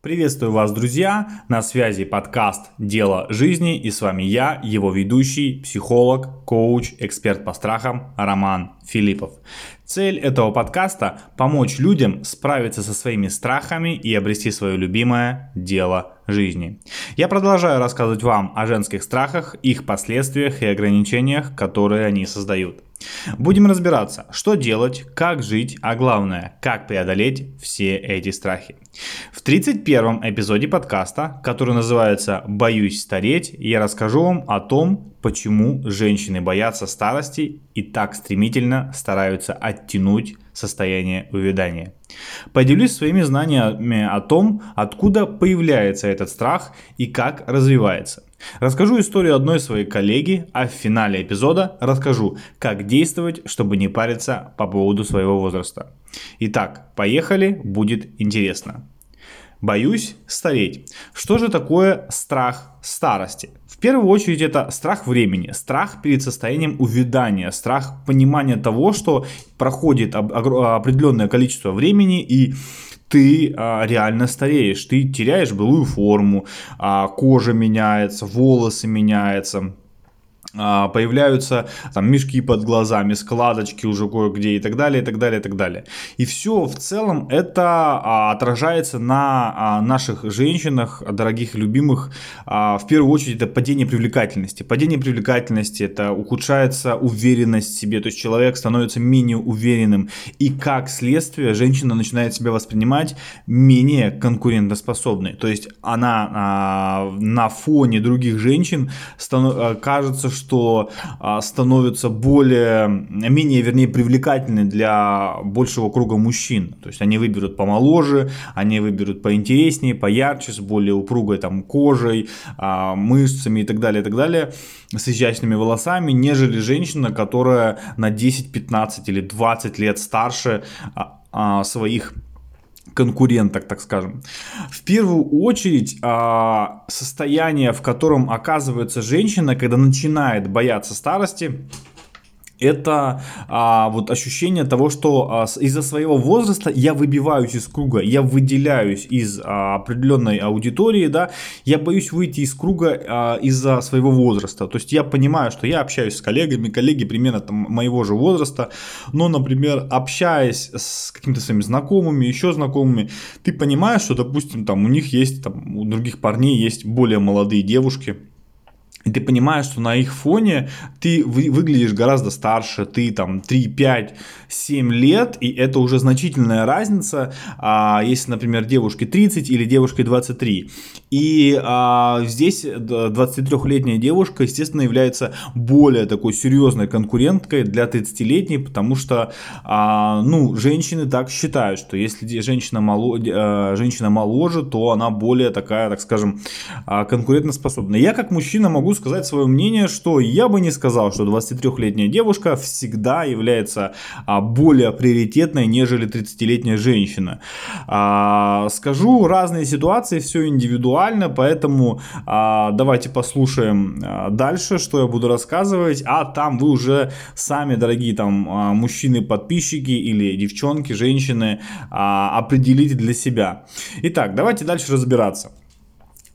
Приветствую вас, друзья! На связи подкаст «Дело жизни» и с вами я, его ведущий, психолог, коуч, эксперт по страхам Роман Филиппов. Цель этого подкаста – помочь людям справиться со своими страхами и обрести свое любимое дело жизни. Я продолжаю рассказывать вам о женских страхах, их последствиях и ограничениях, которые они создают. Будем разбираться, что делать, как жить, а главное, как преодолеть все эти страхи. В 31 эпизоде подкаста, который называется «Боюсь стареть», я расскажу вам о том, почему женщины боятся старости и так стремительно стараются оттянуть состояние увядания. Поделюсь своими знаниями о том, откуда появляется этот страх и как развивается. Расскажу историю одной своей коллеги, а в финале эпизода расскажу, как действовать, чтобы не париться по поводу своего возраста. Итак, поехали, будет интересно. Боюсь стареть. Что же такое страх старости? В первую очередь это страх времени, страх перед состоянием увядания, страх понимания того, что проходит определенное количество времени и ты а, реально стареешь, ты теряешь былую форму, а, кожа меняется, волосы меняются, появляются там мешки под глазами, складочки уже кое-где и так далее, и так далее, и так далее. И все в целом это а, отражается на а, наших женщинах, дорогих, любимых. В первую очередь это падение привлекательности. Падение привлекательности это ухудшается уверенность в себе, то есть человек становится менее уверенным. И как следствие женщина начинает себя воспринимать менее конкурентоспособной. То есть она на фоне других женщин кажется, что а, становятся более, менее, вернее, привлекательны для большего круга мужчин. То есть они выберут помоложе, они выберут поинтереснее, поярче, с более упругой там кожей, а, мышцами и так далее, и так далее, с изящными волосами, нежели женщина, которая на 10, 15 или 20 лет старше а, своих конкуренток, так скажем. В первую очередь, а, состояние, в котором оказывается женщина, когда начинает бояться старости, это а, вот ощущение того, что а, из-за своего возраста я выбиваюсь из круга, я выделяюсь из а, определенной аудитории, да, я боюсь выйти из круга а, из-за своего возраста. То есть я понимаю, что я общаюсь с коллегами, коллеги примерно там моего же возраста, но, например, общаясь с какими-то своими знакомыми, еще знакомыми, ты понимаешь, что, допустим, там у них есть, там у других парней есть более молодые девушки, и ты понимаешь, что на их фоне ты выглядишь гораздо старше, ты там 3, 5, 7 лет, и это уже значительная разница, а, если, например, девушке 30 или девушке 23. И а, здесь 23-летняя девушка, естественно, является более такой серьезной конкуренткой для 30-летней, потому что, а, ну, женщины так считают, что если женщина, моло, а, женщина моложе, то она более такая, так скажем, а, конкурентоспособная. Я как мужчина могу сказать свое мнение, что я бы не сказал, что 23-летняя девушка всегда является а, более приоритетной, нежели 30-летняя женщина. А, скажу разные ситуации, все индивидуально, поэтому а, давайте послушаем дальше, что я буду рассказывать, а там вы уже сами, дорогие там мужчины-подписчики или девчонки, женщины, определите для себя. Итак, давайте дальше разбираться.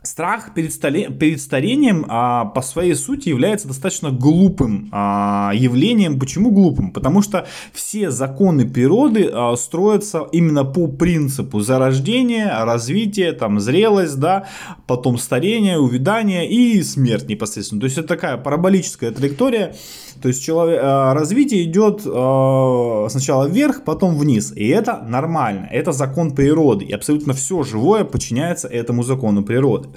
Страх перед, столе, перед старением а, по своей сути является достаточно глупым а, явлением. Почему глупым? Потому что все законы природы а, строятся именно по принципу зарождения, развития, там, зрелость, да, потом старение, увядание и смерть непосредственно. То есть это такая параболическая траектория. То есть человек, а, развитие идет а, сначала вверх, потом вниз. И это нормально. Это закон природы. И абсолютно все живое подчиняется этому закону природы.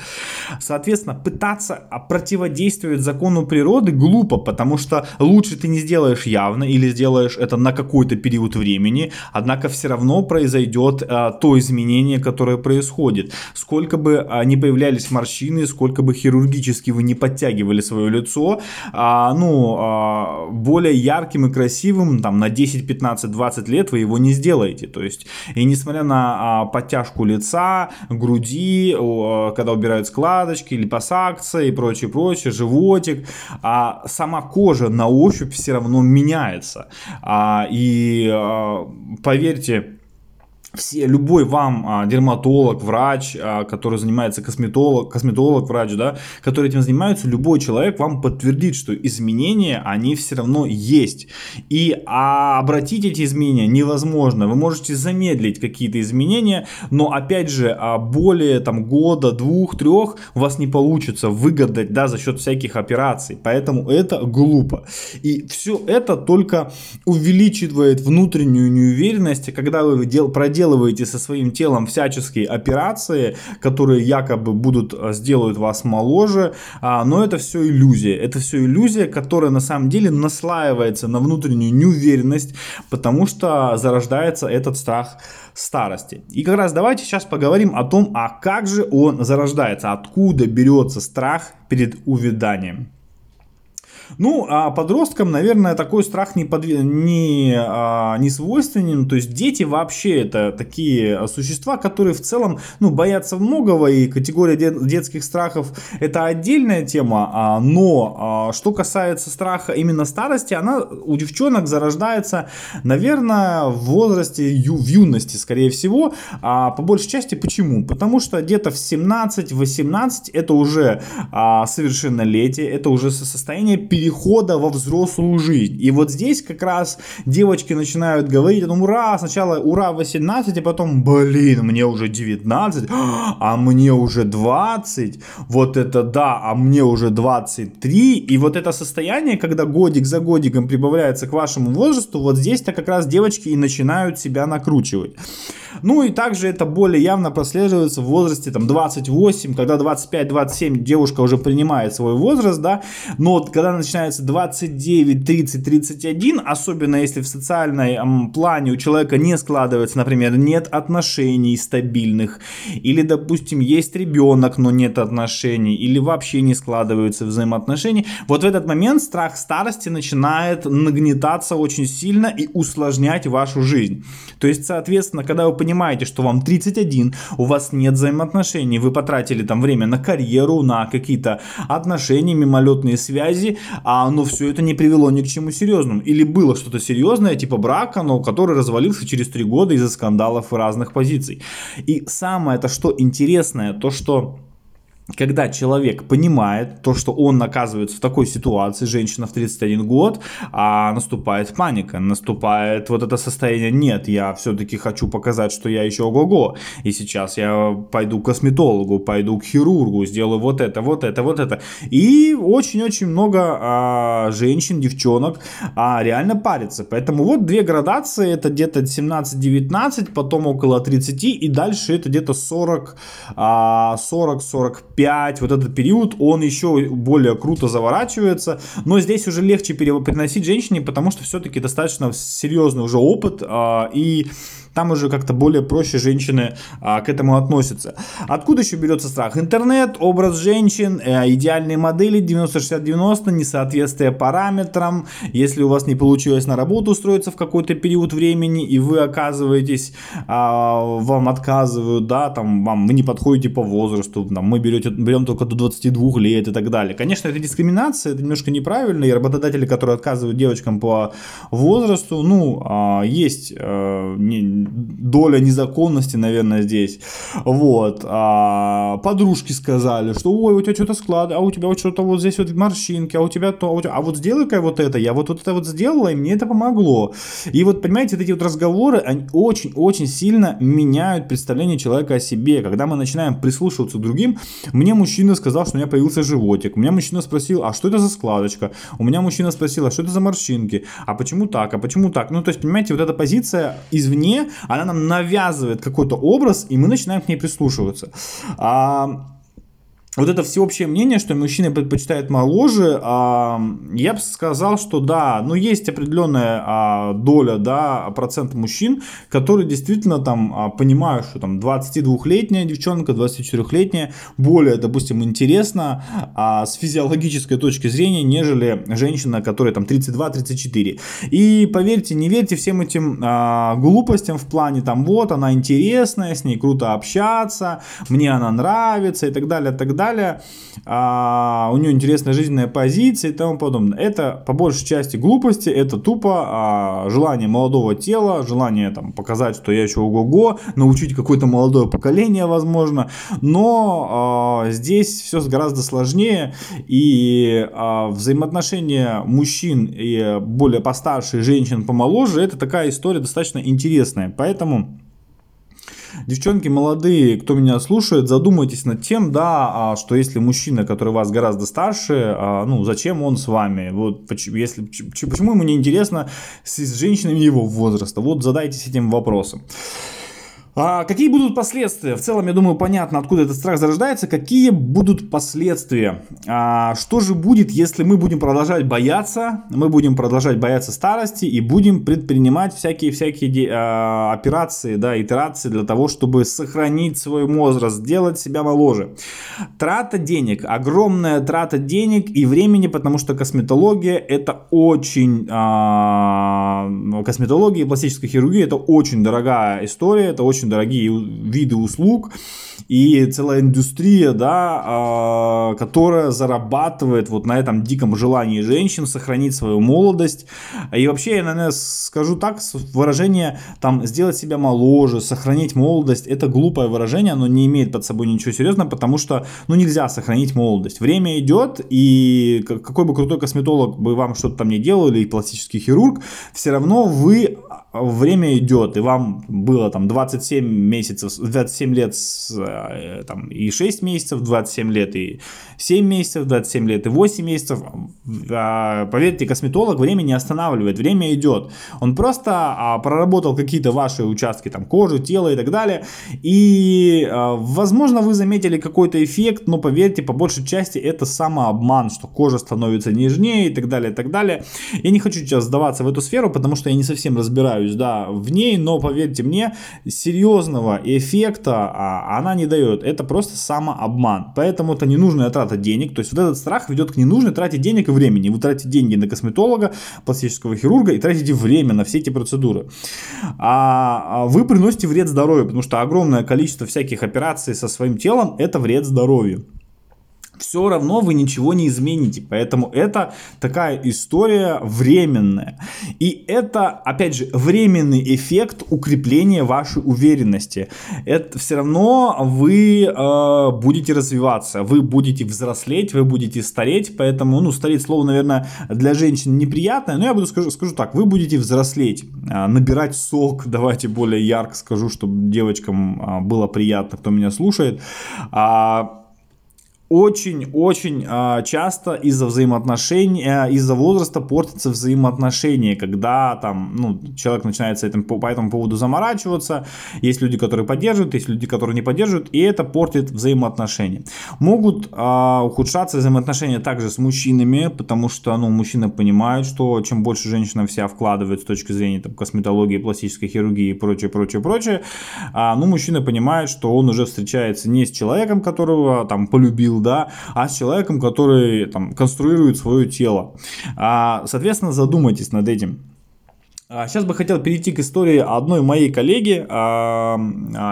Соответственно, пытаться противодействовать закону природы глупо, потому что лучше ты не сделаешь явно или сделаешь это на какой-то период времени, однако все равно произойдет а, то изменение, которое происходит. Сколько бы а, не появлялись морщины, сколько бы хирургически вы не подтягивали свое лицо, а, ну, а, более ярким и красивым там на 10, 15, 20 лет вы его не сделаете. То есть, и несмотря на а, подтяжку лица, груди, когда убирают складочки, липосакция и прочее, прочее, животик, а сама кожа на ощупь все равно меняется. А, и а, поверьте, все, любой вам а, дерматолог, врач, а, который занимается косметолог, косметолог, врач, да, который этим занимается, любой человек вам подтвердит, что изменения, они все равно есть. И а, обратить эти изменения невозможно. Вы можете замедлить какие-то изменения, но опять же, а, более там года, двух, трех у вас не получится выгадать, да, за счет всяких операций. Поэтому это глупо. И все это только увеличивает внутреннюю неуверенность, когда вы дел, проделываете проделываете со своим телом всяческие операции, которые якобы будут э, сделают вас моложе, а, но это все иллюзия. Это все иллюзия, которая на самом деле наслаивается на внутреннюю неуверенность, потому что зарождается этот страх старости. И как раз давайте сейчас поговорим о том, а как же он зарождается, откуда берется страх перед увяданием. Ну, а подросткам, наверное, такой страх не, подв... не, а, не свойственен. То есть дети вообще это такие существа, которые в целом ну, боятся многого. И категория дет... детских страхов это отдельная тема. А, но а, что касается страха именно старости, она у девчонок зарождается, наверное, в возрасте ю... в юности, скорее всего. А, по большей части почему? Потому что где-то в 17-18 это уже а, совершеннолетие, это уже состояние перехода во взрослую жизнь. И вот здесь как раз девочки начинают говорить том, ура, сначала ура 18, а потом, блин, мне уже 19, а мне уже 20, вот это да, а мне уже 23. И вот это состояние, когда годик за годиком прибавляется к вашему возрасту, вот здесь-то как раз девочки и начинают себя накручивать. Ну и также это более явно прослеживается в возрасте там 28, когда 25-27 девушка уже принимает свой возраст, да, но вот когда начинается 29, 30, 31, особенно если в социальном плане у человека не складывается, например, нет отношений стабильных, или, допустим, есть ребенок, но нет отношений, или вообще не складываются взаимоотношения, вот в этот момент страх старости начинает нагнетаться очень сильно и усложнять вашу жизнь. То есть, соответственно, когда вы понимаете, что вам 31, у вас нет взаимоотношений, вы потратили там время на карьеру, на какие-то отношения, мимолетные связи, а, но все это не привело ни к чему серьезному. Или было что-то серьезное, типа брака, но который развалился через 3 года из-за скандалов и разных позиций. И самое это что интересное, то что когда человек понимает то, что он оказывается в такой ситуации, женщина в 31 год, а наступает паника, наступает вот это состояние, нет, я все-таки хочу показать, что я еще ого-го, и сейчас я пойду к косметологу, пойду к хирургу, сделаю вот это, вот это, вот это. И очень-очень много а, женщин, девчонок а, реально парятся. Поэтому вот две градации, это где-то 17-19, потом около 30, и дальше это где-то 40, а, 40-45 5, вот этот период, он еще более круто заворачивается, но здесь уже легче переносить женщине, потому что все-таки достаточно серьезный уже опыт, э, и там уже как-то более проще женщины а, к этому относятся. Откуда еще берется страх? Интернет, образ женщин, э, идеальные модели 90-60-90, несоответствие параметрам. Если у вас не получилось на работу устроиться в какой-то период времени, и вы оказываетесь, а, вам отказывают, да, там, вам, вы не подходите по возрасту, там, мы берете, берем только до 22 лет и так далее. Конечно, это дискриминация, это немножко неправильно, и работодатели, которые отказывают девочкам по возрасту, ну, а, есть а, не, доля незаконности, наверное, здесь. Вот. А подружки сказали, что ой, у тебя что-то склад, а у тебя вот что-то вот здесь вот морщинки, а у тебя то, а, у тебя... а вот сделай-ка вот это, я вот, вот это вот сделала, и мне это помогло. И вот, понимаете, вот эти вот разговоры, они очень-очень сильно меняют представление человека о себе. Когда мы начинаем прислушиваться к другим, мне мужчина сказал, что у меня появился животик, у меня мужчина спросил, а что это за складочка, у меня мужчина спросил, а что это за морщинки, а почему так, а почему так. Ну, то есть, понимаете, вот эта позиция извне, она нам навязывает какой-то образ, и мы начинаем к ней прислушиваться. А, вот это всеобщее мнение, что мужчины предпочитают моложе, а, я бы сказал, что да, ну есть определенная а, доля, да, процент мужчин, которые действительно там а, понимают, что там 22-летняя девчонка, 24-летняя более, допустим, интересна с физиологической точки зрения, нежели женщина, которая там 32-34. И поверьте, не верьте всем этим глупостям в плане там вот, она интересная, с ней круто общаться, мне она нравится и так далее, и так далее далее, а, у нее интересная жизненная позиция и тому подобное. Это по большей части глупости, это тупо а, желание молодого тела, желание там показать, что я еще ого-го, научить какое-то молодое поколение, возможно, но а, здесь все гораздо сложнее, и а, взаимоотношения мужчин и более постарше, женщин помоложе, это такая история достаточно интересная, поэтому Девчонки молодые, кто меня слушает, задумайтесь над тем, да, а, что если мужчина, который вас гораздо старше, а, ну, зачем он с вами? Вот, если, почему ему не интересно с женщинами его возраста? Вот задайтесь этим вопросом. А какие будут последствия? В целом, я думаю, понятно, откуда этот страх зарождается. Какие будут последствия? А, что же будет, если мы будем продолжать бояться, мы будем продолжать бояться старости и будем предпринимать всякие-всякие а, операции, да, итерации для того, чтобы сохранить свой возраст, сделать себя моложе. Трата денег, огромная трата денег и времени, потому что косметология это очень, а, косметология и пластическая хирургия это очень дорогая история, это очень очень дорогие виды услуг и целая индустрия, да, а, которая зарабатывает вот на этом диком желании женщин сохранить свою молодость. И вообще, я, наверное, скажу так, выражение там сделать себя моложе, сохранить молодость, это глупое выражение, оно не имеет под собой ничего серьезного, потому что, ну, нельзя сохранить молодость. Время идет, и какой бы крутой косметолог бы вам что-то там не делал, или пластический хирург, все равно вы время идет, и вам было там 27 месяцев, 27 лет э, там, и 6 месяцев, 27 лет и 7 месяцев, 27 лет и 8 месяцев. А, поверьте, косметолог время не останавливает, время идет. Он просто а, проработал какие-то ваши участки там, кожи, тела и так далее. И, а, возможно, вы заметили какой-то эффект, но поверьте, по большей части это самообман, что кожа становится нежнее и так далее, и так далее. Я не хочу сейчас сдаваться в эту сферу, потому что я не совсем разбираюсь да, в ней, но поверьте мне, серьезного эффекта а, она не дает. Это просто самообман. Поэтому это ненужная трата денег. То есть вот этот страх ведет к ненужной трате денег и времени. Вы тратите деньги на косметолога, пластического хирурга и тратите время на все эти процедуры. А, а вы приносите вред здоровью, потому что огромное количество всяких операций со своим телом это вред здоровью все равно вы ничего не измените. Поэтому это такая история временная. И это, опять же, временный эффект укрепления вашей уверенности. Это все равно вы э, будете развиваться, вы будете взрослеть, вы будете стареть. Поэтому, ну, стареть слово, наверное, для женщин неприятное, но я буду скажу, скажу так, вы будете взрослеть, э, набирать сок, давайте более ярко скажу, чтобы девочкам э, было приятно, кто меня слушает. А, очень-очень э, часто из-за взаимоотношений, э, из-за возраста портятся взаимоотношения, когда там, ну, человек начинает этим, по, по этому поводу заморачиваться, есть люди, которые поддерживают, есть люди, которые не поддерживают, и это портит взаимоотношения. Могут э, ухудшаться взаимоотношения также с мужчинами, потому что, ну, мужчины понимают, что чем больше женщина вся вкладывает с точки зрения там, косметологии, пластической хирургии и прочее, прочее, прочее, э, ну, мужчина понимает, что он уже встречается не с человеком, которого там полюбил, сил, да, а с человеком, который там конструирует свое тело. А, соответственно, задумайтесь над этим. Сейчас а, бы хотел перейти к истории одной моей коллеги. А,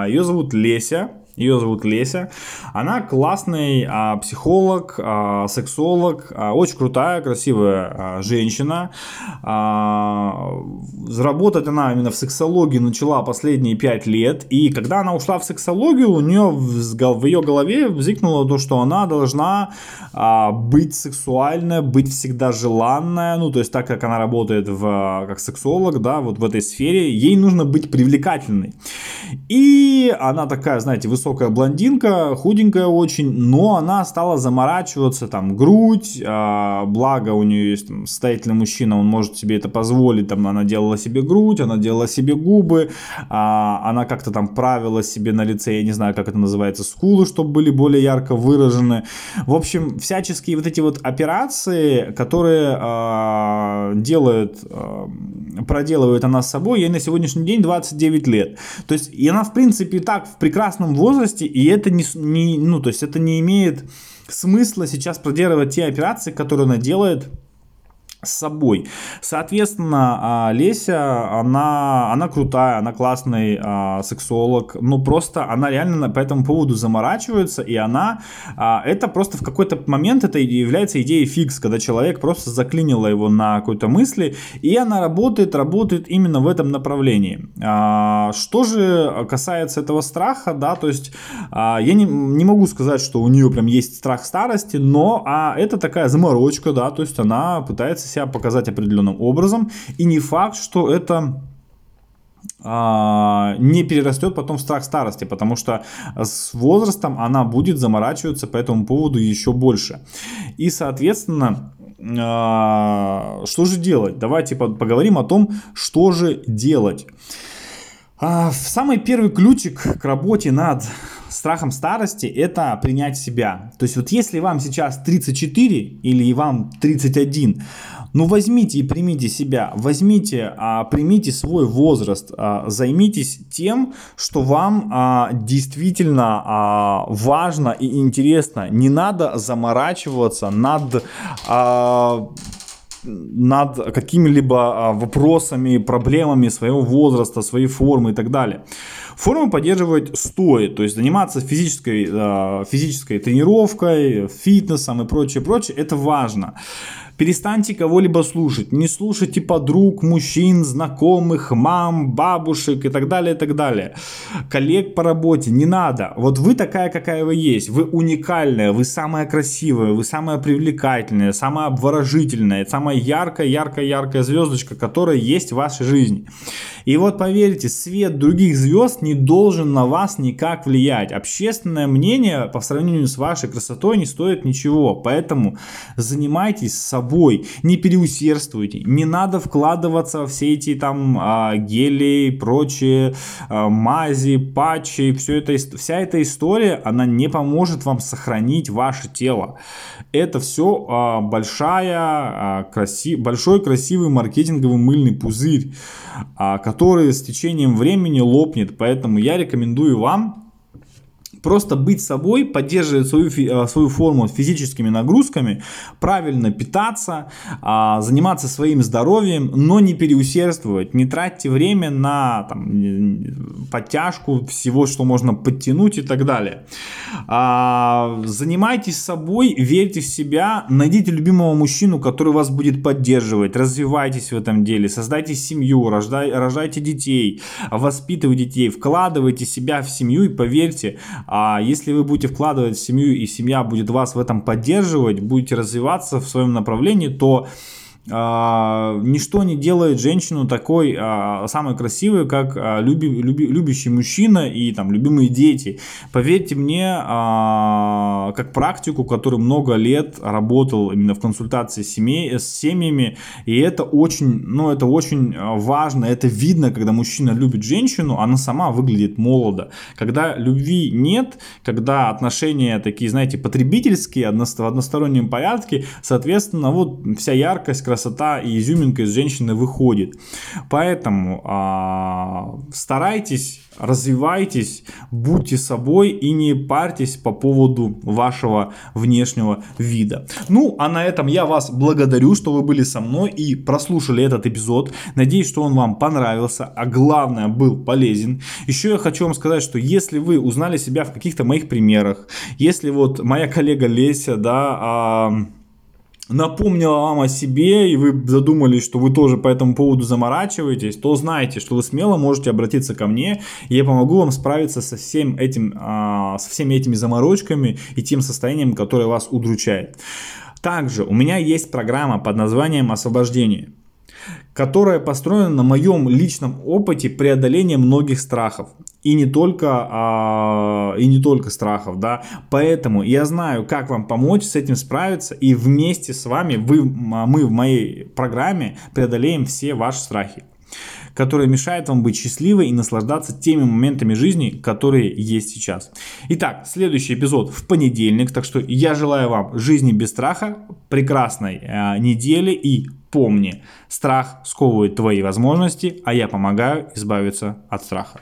Ее зовут Леся. Ее зовут Леся. Она классный а, психолог, а, сексолог, а, очень крутая, красивая а, женщина. А, заработать она именно в сексологии начала последние пять лет. И когда она ушла в сексологию, у нее в, в ее голове возникло то, что она должна а, быть сексуальная, быть всегда желанная. Ну, то есть так как она работает в, как сексолог, да, вот в этой сфере, ей нужно быть привлекательной. И она такая, знаете, высокая высокая блондинка, худенькая очень, но она стала заморачиваться, там, грудь, а, благо у нее есть там, состоятельный мужчина, он может себе это позволить, там, она делала себе грудь, она делала себе губы, а, она как-то там правила себе на лице, я не знаю, как это называется, скулы, чтобы были более ярко выражены. В общем, всяческие вот эти вот операции, которые а, делает, а, проделывает она с собой, ей на сегодняшний день 29 лет. То есть, и она, в принципе, так в прекрасном возрасте, возрасте, и это не, не, ну, то есть это не имеет смысла сейчас проделывать те операции, которые она делает с собой. Соответственно, а, Леся, она, она крутая, она классный а, сексолог, но просто она реально по этому поводу заморачивается, и она, а, это просто в какой-то момент это является идеей фикс, когда человек просто заклинило его на какой-то мысли, и она работает, работает именно в этом направлении. А, что же касается этого страха, да, то есть а, я не, не могу сказать, что у нее прям есть страх старости, но а, это такая заморочка, да, то есть она пытается себя показать определенным образом. И не факт, что это а, не перерастет потом в страх старости, потому что с возрастом она будет заморачиваться по этому поводу еще больше. И, соответственно, а, что же делать? Давайте поговорим о том, что же делать. А, самый первый ключик к работе над страхом старости это принять себя. То есть вот если вам сейчас 34 или вам 31, ну возьмите и примите себя, возьмите, а, примите свой возраст, а, займитесь тем, что вам а, действительно а, важно и интересно. Не надо заморачиваться над... А, над какими-либо а, вопросами, проблемами своего возраста, своей формы и так далее. Форму поддерживать стоит, то есть заниматься физической, а, физической тренировкой, фитнесом и прочее, прочее, это важно. Перестаньте кого-либо слушать. Не слушайте подруг, мужчин, знакомых, мам, бабушек и так далее, и так далее. Коллег по работе. Не надо. Вот вы такая, какая вы есть. Вы уникальная, вы самая красивая, вы самая привлекательная, самая обворожительная, самая яркая, яркая, яркая звездочка, которая есть в вашей жизни. И вот поверьте, свет других звезд не должен на вас никак влиять. Общественное мнение по сравнению с вашей красотой не стоит ничего. Поэтому занимайтесь собой, не переусердствуйте. Не надо вкладываться в все эти там а, гели, прочие а, мази, патчи. Все это, вся эта история, она не поможет вам сохранить ваше тело. Это все а, большая, а, краси, большой красивый маркетинговый мыльный пузырь, а, который с течением времени лопнет. Поэтому я рекомендую вам Просто быть собой, поддерживать свою, э, свою форму физическими нагрузками, правильно питаться, а, заниматься своим здоровьем, но не переусердствовать. Не тратьте время на там, подтяжку всего, что можно подтянуть и так далее. А, занимайтесь собой, верьте в себя, найдите любимого мужчину, который вас будет поддерживать, развивайтесь в этом деле, создайте семью, рождай, рождайте детей, воспитывайте детей, вкладывайте себя в семью и поверьте, а если вы будете вкладывать в семью, и семья будет вас в этом поддерживать, будете развиваться в своем направлении, то а, ничто не делает женщину такой а, самой красивой, как а, люби, люби, любящий мужчина и там любимые дети. Поверьте мне, а, как практику, который много лет работал именно в консультации с, семей, с семьями, и это очень, ну, это очень важно, это видно, когда мужчина любит женщину, она сама выглядит молодо. Когда любви нет, когда отношения такие, знаете, потребительские, в одностороннем порядке, соответственно, вот вся яркость, красота и изюминка из женщины выходит. Поэтому а, старайтесь, развивайтесь, будьте собой и не парьтесь по поводу вашего внешнего вида. Ну, а на этом я вас благодарю, что вы были со мной и прослушали этот эпизод. Надеюсь, что он вам понравился, а главное был полезен. Еще я хочу вам сказать, что если вы узнали себя в каких-то моих примерах, если вот моя коллега Леся, да, а, напомнила вам о себе, и вы задумались, что вы тоже по этому поводу заморачиваетесь, то знайте, что вы смело можете обратиться ко мне, и я помогу вам справиться со, всем этим, а, со всеми этими заморочками и тем состоянием, которое вас удручает. Также у меня есть программа под названием «Освобождение» которая построена на моем личном опыте преодоления многих страхов. И не только, а, и не только страхов, да. Поэтому я знаю, как вам помочь с этим справиться. И вместе с вами вы, мы в моей программе преодолеем все ваши страхи которые мешают вам быть счастливой и наслаждаться теми моментами жизни, которые есть сейчас. Итак, следующий эпизод в понедельник, так что я желаю вам жизни без страха, прекрасной э, недели и помни, страх сковывает твои возможности, а я помогаю избавиться от страха.